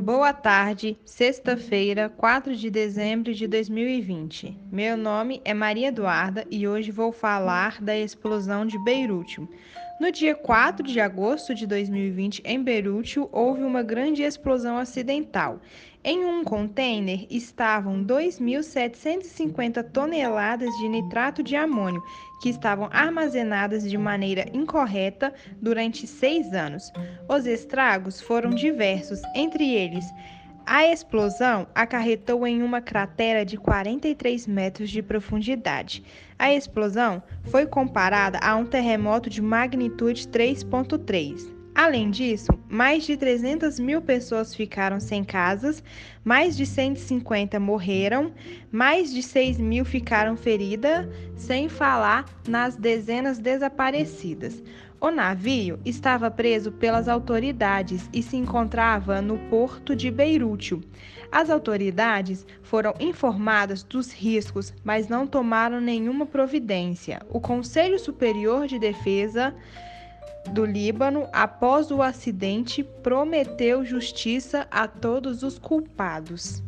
Boa tarde, sexta-feira, 4 de dezembro de 2020. Meu nome é Maria Eduarda e hoje vou falar da explosão de Beirute. No dia 4 de agosto de 2020, em Beirute, houve uma grande explosão acidental. Em um container estavam 2.750 toneladas de nitrato de amônio, que estavam armazenadas de maneira incorreta durante seis anos. Os estragos foram diversos, entre eles a explosão acarretou em uma cratera de 43 metros de profundidade. A explosão foi comparada a um terremoto de magnitude 3.3. Além disso, mais de 300 mil pessoas ficaram sem casas, mais de 150 morreram, mais de 6 mil ficaram feridas, sem falar nas dezenas desaparecidas. O navio estava preso pelas autoridades e se encontrava no porto de Beirute. As autoridades foram informadas dos riscos, mas não tomaram nenhuma providência. O Conselho Superior de Defesa do Líbano, após o acidente, prometeu justiça a todos os culpados.